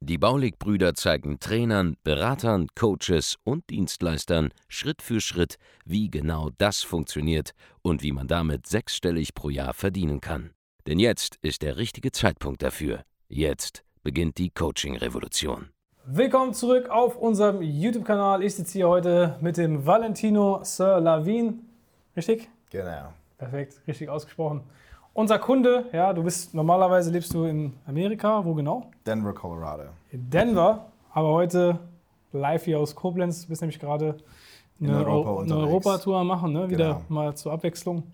Die Baulig-Brüder zeigen Trainern, Beratern, Coaches und Dienstleistern Schritt für Schritt, wie genau das funktioniert und wie man damit sechsstellig pro Jahr verdienen kann. Denn jetzt ist der richtige Zeitpunkt dafür. Jetzt beginnt die Coaching-Revolution. Willkommen zurück auf unserem YouTube-Kanal. Ich sitze hier heute mit dem Valentino Sir Lavin. Richtig? Genau. Perfekt, richtig ausgesprochen. Unser Kunde, ja, du bist normalerweise lebst du in Amerika, wo genau? Denver, Colorado. In Denver, aber heute live hier aus Koblenz. Du bist nämlich gerade In eine, Europa Eu- eine unterwegs. Europatour machen, ne? wieder Genau. mal zur Abwechslung.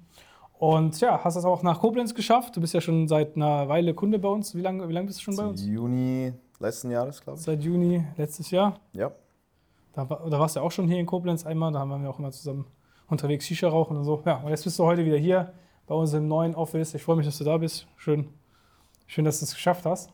Und ja, hast es auch nach Koblenz geschafft. Du bist ja schon seit einer Weile Kunde bei uns. Wie lange wie lang bist du schon bei uns? Juni letzten Jahres, glaube ich. Seit Juni letztes Jahr. Ja. Da, da warst du ja auch schon hier in Koblenz einmal, da haben wir auch immer zusammen unterwegs Shisha rauchen und so. Ja, und jetzt bist du heute wieder hier bei uns im neuen Office. Ich freue mich, dass du da bist. Schön, schön dass du es geschafft hast.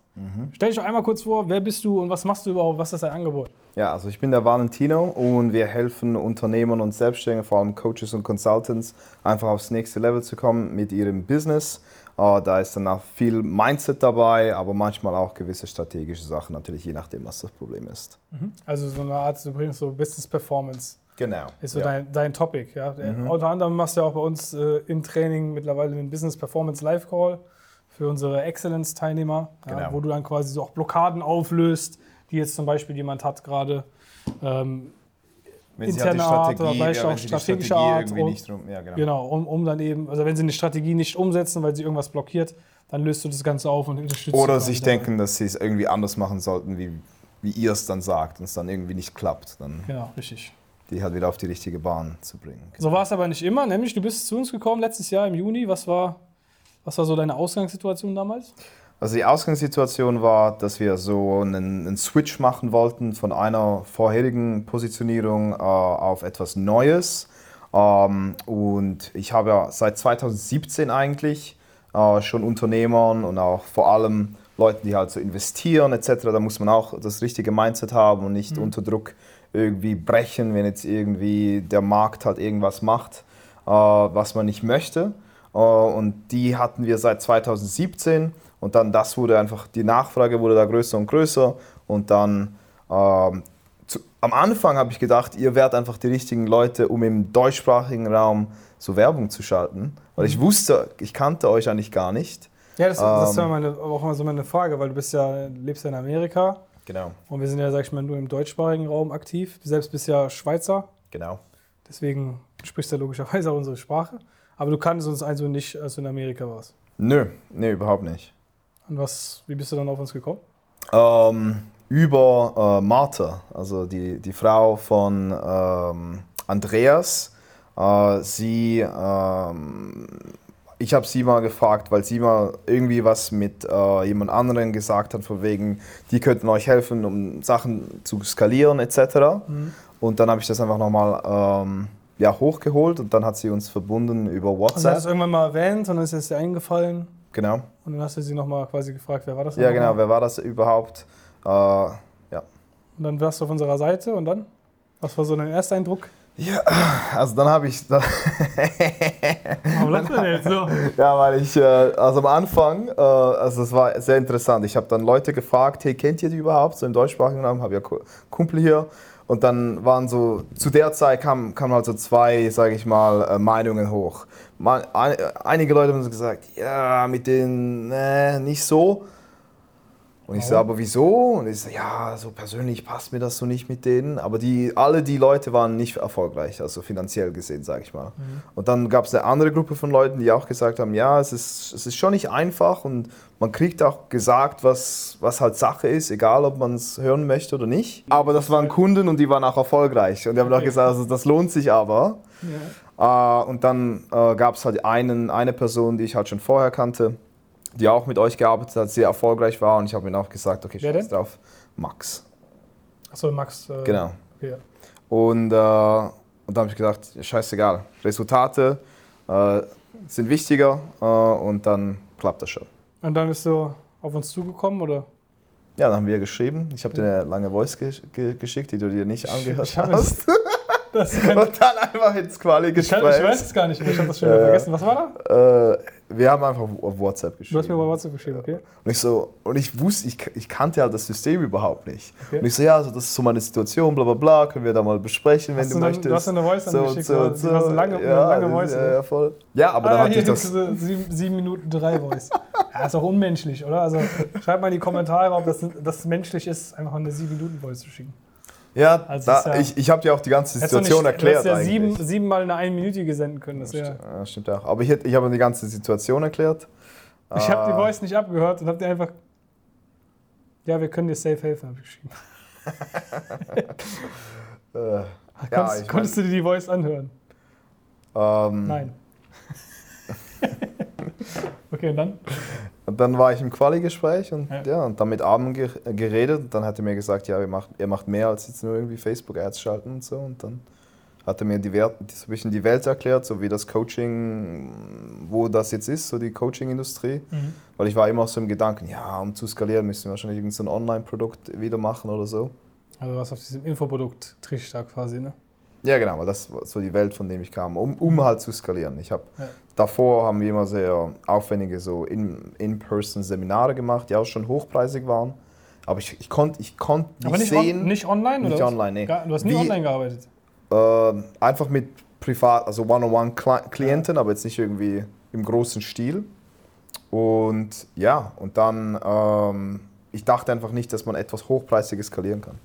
Stell dich doch einmal kurz vor, wer bist du und was machst du überhaupt? Was ist dein Angebot? Ja, also ich bin der Valentino und wir helfen Unternehmern und Selbstständigen, vor allem Coaches und Consultants, einfach aufs nächste Level zu kommen mit ihrem Business. Äh, da ist dann auch viel Mindset dabei, aber manchmal auch gewisse strategische Sachen, natürlich je nachdem, was das Problem ist. Also so eine Art, du bringst so Business Performance. Genau. Ist so ja. dein, dein Topic. Ja? Unter anderem machst du ja auch bei uns äh, im Training mittlerweile den Business Performance Live Call für unsere Excellence-Teilnehmer, ja, Genau. wo du dann quasi so auch Blockaden auflöst, die jetzt zum Beispiel jemand hat gerade. Ähm, wenn sie halt die interne Art oder Strategie, vielleicht ja, auch strategische Strategie Art und- nicht rum, ja, genau. genau, um, um dann eben, also wenn sie eine Strategie nicht umsetzen, weil sie irgendwas blockiert, dann löst du das Ganze auf und unterstützt Oder sich denken, dass sie es irgendwie anders machen sollten, wie, wie ihr es dann sagt und es dann irgendwie nicht klappt. Dann. Genau, richtig. Die halt wieder auf die richtige Bahn zu bringen. So war es aber nicht immer, nämlich du bist zu uns gekommen letztes Jahr im Juni. Was war, was war so deine Ausgangssituation damals? Also die Ausgangssituation war, dass wir so einen, einen Switch machen wollten von einer vorherigen Positionierung äh, auf etwas Neues. Ähm, und ich habe ja seit 2017 eigentlich äh, schon Unternehmern und auch vor allem Leuten, die halt so investieren etc. Da muss man auch das richtige Mindset haben und nicht unter Druck irgendwie brechen, wenn jetzt irgendwie der Markt halt irgendwas macht, äh, was man nicht möchte. Äh, und die hatten wir seit 2017 und dann das wurde einfach, die Nachfrage wurde da größer und größer und dann ähm, zu, am Anfang habe ich gedacht, ihr wärt einfach die richtigen Leute, um im deutschsprachigen Raum so Werbung zu schalten. Weil ich wusste, ich kannte euch eigentlich gar nicht. Ja, das, das ist ja Ähm. meine, auch immer so meine Frage, weil du bist ja, lebst ja in Amerika Genau, und wir sind ja, sag ich mal, nur im deutschsprachigen Raum aktiv. Du selbst bist ja Schweizer, genau. deswegen sprichst du ja logischerweise auch unsere Sprache. Aber du kanntest uns also nicht, als du in Amerika warst. Nö, nö, überhaupt nicht. Und was, wie bist du dann auf uns gekommen? Ähm, über äh, Martha, also die, die Frau von ähm, Andreas. Äh, sie, ähm, ich habe sie mal gefragt, weil sie mal irgendwie was mit äh, jemand anderen gesagt hat, von wegen, die könnten euch helfen, um Sachen zu skalieren etc. Und dann habe ich das einfach nochmal ähm, ja, hochgeholt und dann hat sie uns verbunden über Also du hast WhatsApp. irgendwann mal erwähnt und dann ist es dir eingefallen genau. und dann hast du sie nochmal quasi gefragt, wer war das? Ja, genau. Wer war das überhaupt? Äh, ja. Und dann warst du auf unserer Seite und dann? Was war so dein Ersteindruck? Ja, also dann habe ich, dann, Warum lachst du denn jetzt so? ja, weil ich, äh, also am Anfang, äh, also es war sehr interessant. Ich habe dann Leute gefragt, hey, kennt ihr die überhaupt? So im deutschsprachigen Raum, habe ja Ku- Kumpel hier. Und dann waren so, zu der Zeit kamen kamen halt so zwei, sage ich mal, äh, Meinungen hoch. Einige Leute haben so gesagt, ja, mit denen, nee, nicht so. Und ich so, Warum? aber wieso? Und ich so, ja, so persönlich passt mir das so nicht mit denen. Aber die, alle die Leute waren nicht erfolgreich, also finanziell gesehen, sage ich mal. Und dann gab es eine andere Gruppe von Leuten, die auch gesagt haben, ja, es ist, es ist schon nicht einfach und man kriegt auch gesagt, was, was halt Sache ist, egal ob man es hören möchte oder nicht. Aber das waren Kunden und die waren auch erfolgreich. Und die haben auch gesagt, also, das lohnt sich aber. Äh, und dann äh, gab es halt einen, eine Person, die ich halt schon vorher kannte, die auch mit euch gearbeitet hat, sehr erfolgreich war. Und ich habe ihm auch gesagt, okay, scheiß drauf. Max. Achso, Max. Äh, Genau. Okay. Und, äh, und da habe ich gedacht, ja, scheißegal. Resultate, äh, sind wichtiger äh, und dann klappt das schon. Und dann bist du auf uns zugekommen oder? Ja, dann haben wir geschrieben. Ich habe dir eine lange Voice gesch ge geschickt, die du dir nicht angehört ich hast. Und dann einfach ins ich, kann, ich Quali-Gespräch. weiß es gar nicht mehr, ich habe das schon wieder vergessen. Was war da? Wir haben einfach auf WhatsApp geschrieben. Du hast mir bei WhatsApp geschrieben, okay? Und ich so, und ich wusste, ich, ich kannte halt das System überhaupt nicht. Okay. Und ich so, ja, also das ist so meine Situation, bla bla bla, können wir da mal besprechen, wenn Hast du, du dann- möchtest. du hast eine Voice so, angeschickt, so, so, war so lange- ja, lange das- Voice, ja, ja, voll. Ja, aber dann ah, hatte hier ich das. diese sieben, sieben Minuten drei Voice. Ja, ist auch unmenschlich, oder? Also schreibt mal in die Kommentare, ob das, das menschlich ist, einfach eine sieben Minuten Voice zu schicken. Ja, Also da, ja- ich, ich habe dir auch die ganze Situation nicht- erklärt. Du hättest ja sieben, siebenmal eine einminütige senden können. Das wär, Ja, stimmt auch. Aber ich, ich habe die ganze Situation erklärt. ich habe die Ah. Voice nicht abgehört und habe dir einfach. Ja, wir können dir safe helfen, habe ich geschrieben. Äh, Konntest, ja, konntest du dir die Voice anhören? ähm, Nein. okay, und dann? Und dann war ich im Quali-Gespräch und, Ja. ja. und dann mit Abend ge geredet. Und dann hat er mir gesagt, ja, ihr macht, ihr macht mehr als jetzt nur irgendwie Facebook-Ads schalten und so. Und dann hat er mir die Welt, so ein bisschen die Welt erklärt, so wie das Coaching, wo das jetzt ist, so die Coaching-Industrie. Mhm. Weil ich war immer so im Gedanken, ja, um zu skalieren, müssen wir wahrscheinlich irgendein so ein Online-Produkt wieder machen oder so. Also was auf diesem Infoprodukt Trichter quasi, ne? Ja, genau, weil das war so die Welt, von dem ich kam, um, um halt zu skalieren. Ich hab, Ja. Davor haben wir immer sehr aufwendige so In- In-Person-Seminare gemacht, die auch schon hochpreisig waren. Aber ich, ich konnte ich konnt nicht, Aber nicht, sehen, on, nicht online, Nicht oder? online, nee. Du hast nie Wie- online gearbeitet. ähm, einfach mit privat, also One-on-One-Klienten, aber jetzt nicht irgendwie im großen Stil. Und ja, und dann, ähm, ich dachte einfach nicht, dass man etwas Hochpreisiges skalieren kann.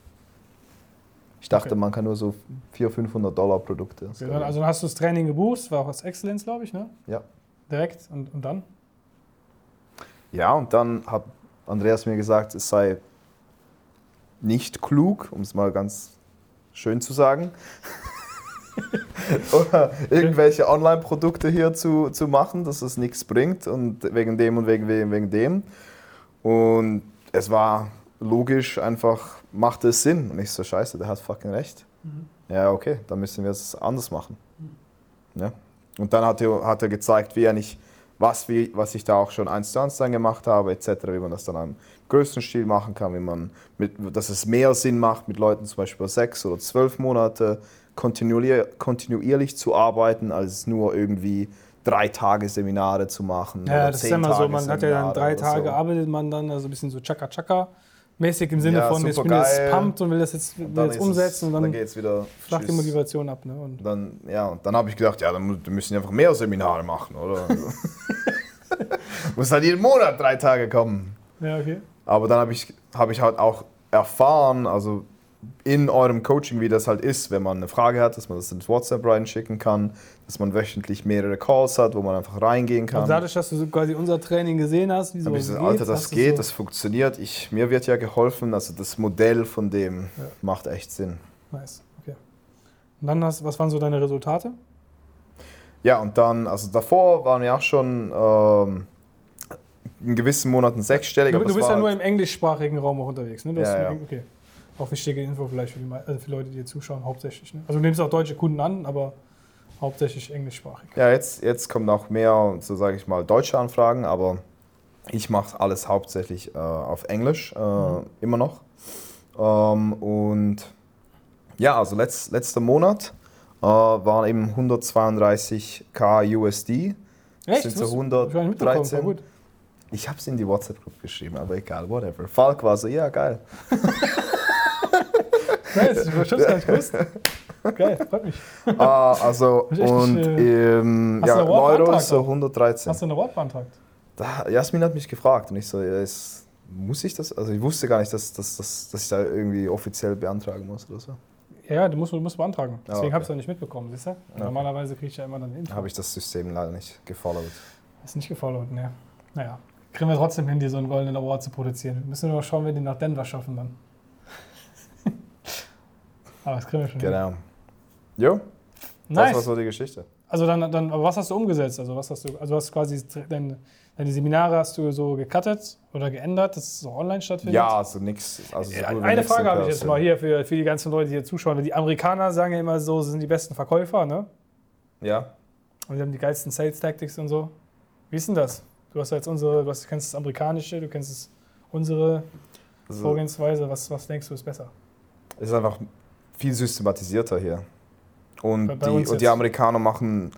Ich dachte, Okay. man kann nur so 400, 500 Dollar Produkte. Skalieren. also dann hast du das Training gebucht, war auch das Excellence, glaube ich, ne? ja. Direkt. Und, und dann? Ja, und dann hat Andreas mir gesagt, es sei nicht klug, um es mal ganz schön zu sagen, oder irgendwelche Online-Produkte hier zu, zu machen, dass es nichts bringt und wegen dem und wegen dem, wegen dem. Und es war logisch einfach, macht es Sinn. Und ich so, scheiße, der hat fucking recht. Ja, okay, dann müssen wir es anders machen. Ja. Und dann hat er, hat er gezeigt, wie er nicht, was, wie, was ich da auch schon eins zu eins dann gemacht habe, etc., wie man das dann am größten Stil machen kann, wie man mit, dass es mehr Sinn macht, mit Leuten zum Beispiel sechs oder zwölf Monate kontinuier, kontinuierlich zu arbeiten, als nur irgendwie drei Tage Seminare zu machen. Ja, das ist immer so, Tage man hat ja dann Seminare drei Tage, so. arbeitet man dann, also ein bisschen so Chaka Chaka mäßig im Sinne Ja, von, jetzt bin ich supergeil. jetzt pumped und will das jetzt, will Dann jetzt ist es- umsetzen und dann dann geht es wieder. flacht die tschüss. Motivation ab. Ne? Und Dann, ja, und dann habe ich gedacht, ja, dann dann müssen wir einfach mehr Seminare machen, oder? Muss halt jeden Monat drei Tage kommen. ja, okay. Aber dann habe ich, hab ich halt auch erfahren, also in eurem Coaching, wie das halt ist, wenn man eine Frage hat, dass man das ins WhatsApp reinschicken kann, dass man wöchentlich mehrere Calls hat, wo man einfach reingehen kann. Und dadurch, dass du so quasi unser Training gesehen hast, wie habe ich gesagt, Alter, das geht, so, das funktioniert. Ich, mir wird ja geholfen, also das Modell von dem Ja. macht echt Sinn. Nice, okay. Und dann hast, was waren so deine Resultate? Ja, und dann, also davor waren wir auch schon ähm, in gewissen Monaten sechsstellig. Du, aber du bist ja nur halt- im englischsprachigen Raum auch unterwegs, ne? Du Ja, ja. Okay. Auch wichtige Info vielleicht für, die, also für Leute, die hier zuschauen, hauptsächlich. Ne? Also du nimmst auch deutsche Kunden an, aber hauptsächlich englischsprachig. Ja, jetzt, jetzt kommen auch mehr, so sage ich mal, deutsche Anfragen, aber ich mache alles hauptsächlich äh, auf Englisch, äh, immer noch. Ähm, und ja, also letzt, letzter Monat äh, waren eben 132k USD. Echt? Sind so Das- Ich war nicht mitbekommen, 113. war gut. Ich habe es in die WhatsApp-Gruppe geschrieben, aber egal, whatever. Falk war so, ja, geil. Nice, ich hab's gar nicht gewusst. Geil, freut mich. Ah, also, und nicht, ähm, Hast du ja, Euro ist so auch? 113. Hast du einen Award beantragt? Da, Jasmin hat mich gefragt und ich so, ja, ist, muss ich das? Also ich wusste gar nicht, dass, dass, dass, dass ich da irgendwie offiziell beantragen muss oder so. Ja, ja, du musst, du musst beantragen. Deswegen okay. habe ich es ja nicht mitbekommen, siehst du? Normalerweise kriege ich ja immer dann Info. Habe ich das System leider nicht gefollowt. Ist nicht gefollowt, ne. Naja. Kriegen wir trotzdem hin, dir so einen goldenen Award zu produzieren. Wir müssen nur noch schauen, wenn wir den nach Denver schaffen dann. Aber das kriegen wir schon. Genau. Jo, das Nice. war so die Geschichte. Also dann, dann, aber was hast du umgesetzt? Also was hast du, also hast quasi deine, deine Seminare hast du so gecuttet oder geändert, dass es so online stattfindet? Ja, also nichts. Also so Eine Frage habe ich jetzt mal hier für, für die ganzen Leute, die hier zuschauen. Die Amerikaner sagen ja immer so, sie sind die besten Verkäufer, ne? Ja. Und wir haben die geilsten Sales Tactics und so. Wie ist denn das? Du hast ja jetzt unsere, du, hast, du kennst das amerikanische, du kennst das, unsere Also, Vorgehensweise. Was, was denkst du ist besser? es ist einfach viel systematisierter hier. Und, die, und die. Amerikaner machen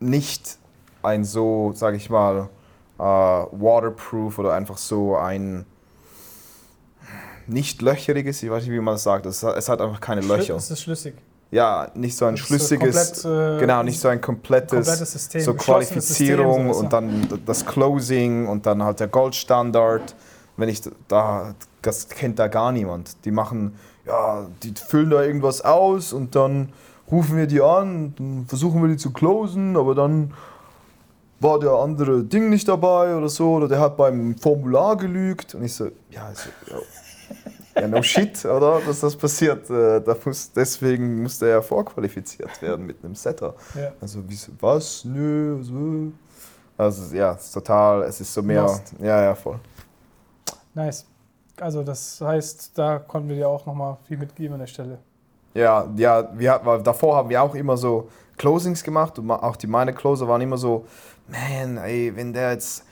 nicht ein so, sage ich mal, äh, waterproof oder einfach so ein nicht löcheriges, ich weiß nicht, wie man das sagt, es hat, es hat einfach keine Löcher. Es ist schlüssig. Ja, nicht so ein ist schlüssiges, komplett, äh, genau, nicht so ein komplettes, komplettes System, so Qualifizierung System, so und dann das Closing und dann halt der Goldstandard. Wenn ich da, das kennt da gar niemand. Die machen, ja, die füllen da irgendwas aus und dann rufen wir die an, dann versuchen wir die zu closen, aber dann war der andere Ding nicht dabei oder so, oder der hat beim Formular gelügt. Und ich so, ja, also, ja, ja no shit, oder? Dass das passiert. Äh, Da muss, deswegen muss der ja vorqualifiziert werden mit einem Setter. Ja. Also, wie, so, was? Nö, so. Also, ja, es ist total, es ist so mehr. Lost. Ja, ja, voll. Nice. Also das heißt, da konnten wir dir auch nochmal viel mitgeben an der Stelle. Ja, ja wir, davor haben wir auch immer so Closings gemacht und auch die meine Closer waren immer so, man, ey, wenn der jetzt,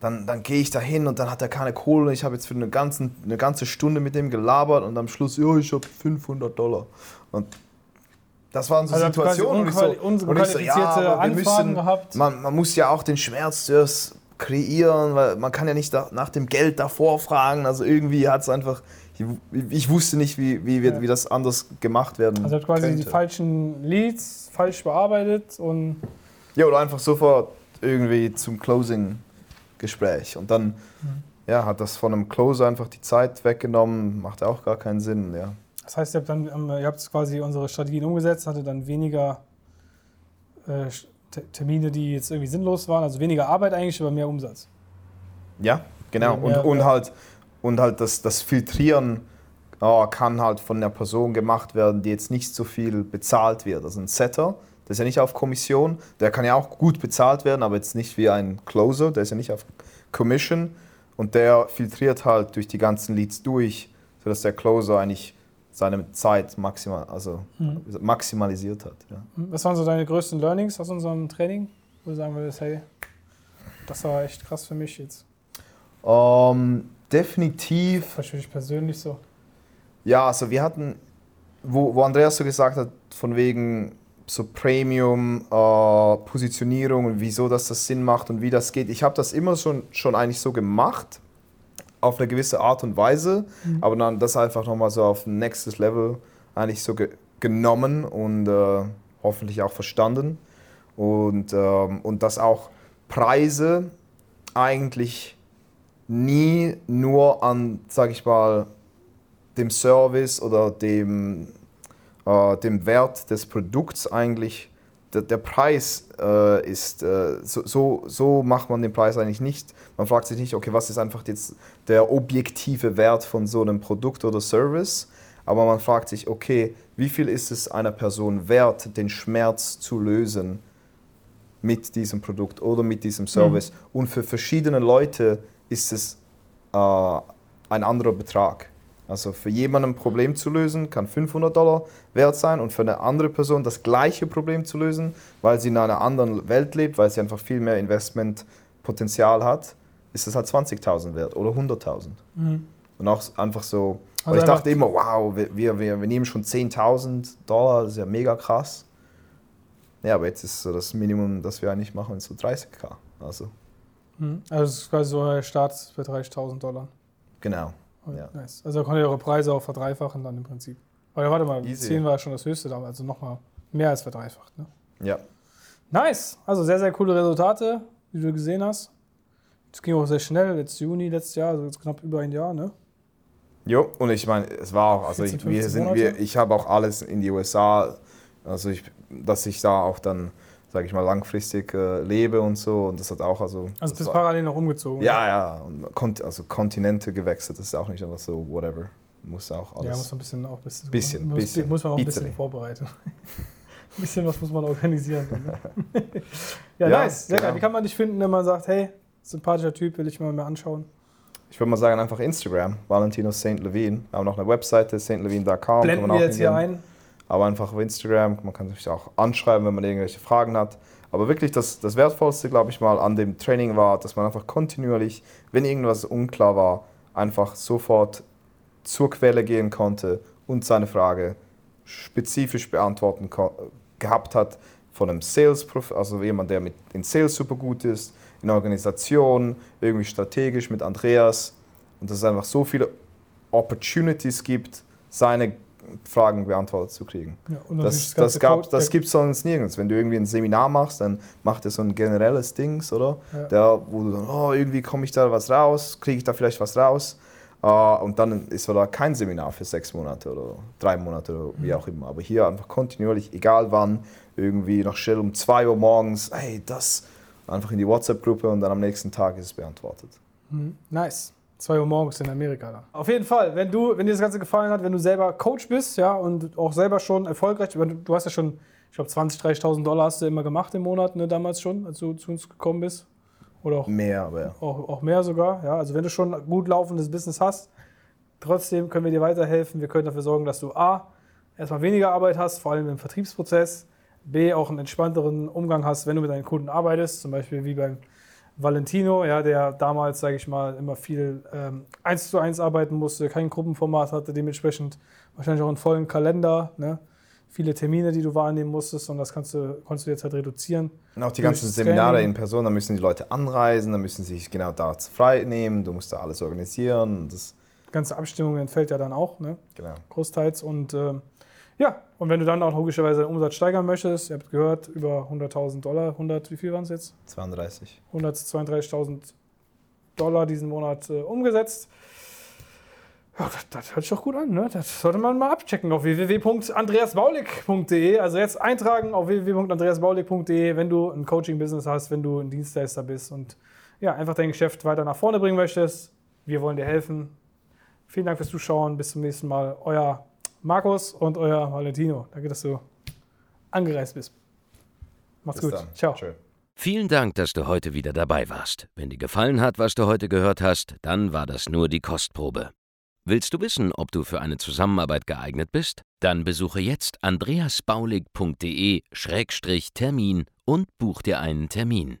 dann, dann gehe ich da hin und dann hat er keine Kohle. Ich habe jetzt für eine, ganzen, eine ganze Stunde mit dem gelabert und am Schluss, ja, ich habe 500 Dollar. Und das waren so Also Situationen. und ich so, und ich so, aber wir müssen- gehabt. Man, man muss ja auch den Schmerz zuerst kreieren, weil man kann ja nicht nach dem Geld davor fragen. Also irgendwie hat es einfach, ich, ich wusste nicht, wie, wie, Ja. wie das anders gemacht werden Also hat quasi könnte. die falschen Leads falsch bearbeitet und Ja, oder einfach sofort irgendwie zum Closing-Gespräch. Und dann Mhm. ja, hat das von einem Closer einfach die Zeit weggenommen, macht auch gar keinen Sinn. Ja. das heißt, ihr habt dann ähm, ihr habt quasi unsere Strategien umgesetzt, hatte dann weniger äh, Termine, die jetzt irgendwie sinnlos waren, also weniger Arbeit eigentlich, aber mehr Umsatz. Ja, genau. Und, und ja. halt, und halt das, das Filtrieren oh, kann halt von einer Person gemacht werden, die jetzt nicht so viel bezahlt wird. Also ein Setter, der ist ja nicht auf Kommission, der kann ja auch gut bezahlt werden, aber jetzt nicht wie ein Closer, der ist ja nicht auf Commission. Und der filtriert halt durch die ganzen Leads durch, sodass der Closer eigentlich seine Zeit maximal, also maximalisiert hat. Ja. Was waren so deine größten Learnings aus unserem Training? Wo du sagen würdest, hey, das war echt krass für mich jetzt. Ähm, definitiv dich persönlich so. Ja, also wir hatten, wo, wo Andreas so gesagt hat, von wegen so Premium-Positionierung und wieso dass das Sinn macht und wie das geht. Ich habe das immer schon, schon eigentlich so gemacht, auf eine gewisse Art und Weise, aber dann das einfach nochmal so auf ein nächstes Level eigentlich so ge genommen und äh, hoffentlich auch verstanden. Und, ähm, und dass auch Preise eigentlich nie nur an, sag ich mal, dem Service oder dem, äh, dem Wert des Produkts eigentlich, der, der Preis äh, ist, äh, so, so, so macht man den Preis eigentlich nicht. Man fragt sich nicht, okay, was ist einfach jetzt der objektive Wert von so einem Produkt oder Service, aber man fragt sich, okay, wie viel ist es einer Person wert, den Schmerz zu lösen mit diesem Produkt oder mit diesem Service. Und für verschiedene Leute ist es äh, ein anderer Betrag. Also für jemanden ein Problem zu lösen, kann 500 Dollar wert sein und für eine andere Person das gleiche Problem zu lösen, weil sie in einer anderen Welt lebt, weil sie einfach viel mehr Investmentpotenzial hat, ist es halt 20.000 wert oder 100.000. Und auch einfach so, weil Also ich dachte immer, wow, wir, wir, wir nehmen schon 10.000 Dollar, das ist ja mega krass. Ja, aber jetzt ist so das Minimum, das wir eigentlich machen, ist so 30k. Also, Mhm. Also es ist quasi so euer Start für 30.000 Dollar. genau. Ja. Nice. Also da könnt ihr eure Preise auch verdreifachen dann im Prinzip. Aber warte mal, Easy. 10 war ja schon das höchste damals, also nochmal mehr als verdreifacht. Ne? Ja. Nice. Also sehr, sehr coole Resultate, wie du gesehen hast. Es ging auch sehr schnell, jetzt Juni letztes Jahr, also jetzt knapp über ein Jahr, ne? Jo, und ich meine, es war auch, also 14, ich, wir 15 sind, Monate? wir, ich habe auch alles in die USA, also ich, dass ich da auch dann, sage ich mal, langfristig äh, lebe und so. Und das hat auch, also. Also bist war- parallel noch umgezogen. Ja, ja, und Kont also Kontinente gewechselt, das ist auch nicht einfach so, whatever. Muss auch alles. Ja, muss man ein bisschen auch ein bisschen, Bisschen, muss, bisschen. muss man auch ein bisschen vorbereiten. ein bisschen was muss man organisieren. Ne? ja, Ja, nice. Sehr genau. geil. Wie kann man dich finden, wenn man sagt, hey, sympathischer Typ, will ich mal mehr anschauen? Ich würde mal sagen, einfach Instagram, Valentino St. Levine. Wir haben noch eine Webseite, stlevine.com. Blenden wir jetzt hier ein. Aber einfach auf Instagram, man kann sich auch anschreiben, wenn man irgendwelche Fragen hat. Aber wirklich das, das Wertvollste, glaube ich mal, an dem Training war, dass man einfach kontinuierlich, wenn irgendwas unklar war, einfach sofort zur Quelle gehen konnte und seine Frage spezifisch beantworten gehabt hat von einem Sales, also jemand, der mit in Sales super gut ist, in Organisation, irgendwie strategisch mit Andreas und dass es einfach so viele Opportunities gibt, seine Fragen beantwortet zu kriegen. Ja, das das, das, das gibt es sonst nirgends. Wenn du irgendwie ein Seminar machst, dann macht er so ein generelles Dings, oder? Ja. Der, wo du dann, oh, irgendwie komme ich da was raus, kriege ich da vielleicht was raus. Uh, und dann ist da kein Seminar für sechs Monate oder drei Monate oder wie mhm. auch immer. Aber hier einfach kontinuierlich, egal wann, irgendwie noch schnell um zwei Uhr morgens, hey, das, einfach in die WhatsApp-Gruppe und dann am nächsten Tag ist es beantwortet. Mhm. Nice. 2 Uhr morgens in Amerika. Da. Auf jeden Fall, wenn, du, wenn dir das Ganze gefallen hat, wenn du selber Coach bist ja, und auch selber schon erfolgreich, du hast ja schon, ich glaube, 20.000, 30.000 Dollar hast du immer gemacht im Monat, ne, damals schon, als du zu uns gekommen bist. Oder auch mehr, aber ja. Auch, auch mehr sogar. Ja. Also wenn du schon ein gut laufendes Business hast, trotzdem können wir dir weiterhelfen. Wir können dafür sorgen, dass du A, erstmal weniger Arbeit hast, vor allem im Vertriebsprozess, B, auch einen entspannteren Umgang hast, wenn du mit deinen Kunden arbeitest, zum Beispiel wie beim Valentino, ja, der damals, sage ich mal, immer viel ähm, eins zu eins arbeiten musste, kein Gruppenformat hatte, dementsprechend wahrscheinlich auch einen vollen Kalender, ne? viele Termine, die du wahrnehmen musstest und das kannst du, konntest du jetzt halt reduzieren. Und auch die ganzen Seminare in Person, da müssen die Leute anreisen, da müssen sie sich genau da frei nehmen, du musst da alles organisieren. Das die ganze Abstimmung entfällt ja dann auch, ne? Genau. Großteils und äh, ja, und wenn du dann auch logischerweise den Umsatz steigern möchtest, ihr habt gehört, über 100.000 Dollar, 100, wie viel waren es jetzt? 32. 132.000 Dollar diesen Monat äh, umgesetzt. Ja, das, das, hört sich doch gut an, ne? Das sollte man mal abchecken auf www.andreasbaulig.de. Also jetzt eintragen auf www.andreasbaulig.de, wenn du ein Coaching-Business hast, wenn du ein Dienstleister bist und ja, einfach dein Geschäft weiter nach vorne bringen möchtest. Wir wollen dir helfen. Vielen Dank fürs Zuschauen. Bis zum nächsten Mal. Euer Markus und euer Valentino. Danke, dass du angereist bist. Macht's Bis gut. Dann. Ciao. Tschö. Vielen Dank, dass du heute wieder dabei warst. Wenn dir gefallen hat, was du heute gehört hast, dann war das nur die Kostprobe. Willst du wissen, ob du für eine Zusammenarbeit geeignet bist? Dann besuche jetzt andreasbaulig.de-termin und buch dir einen Termin.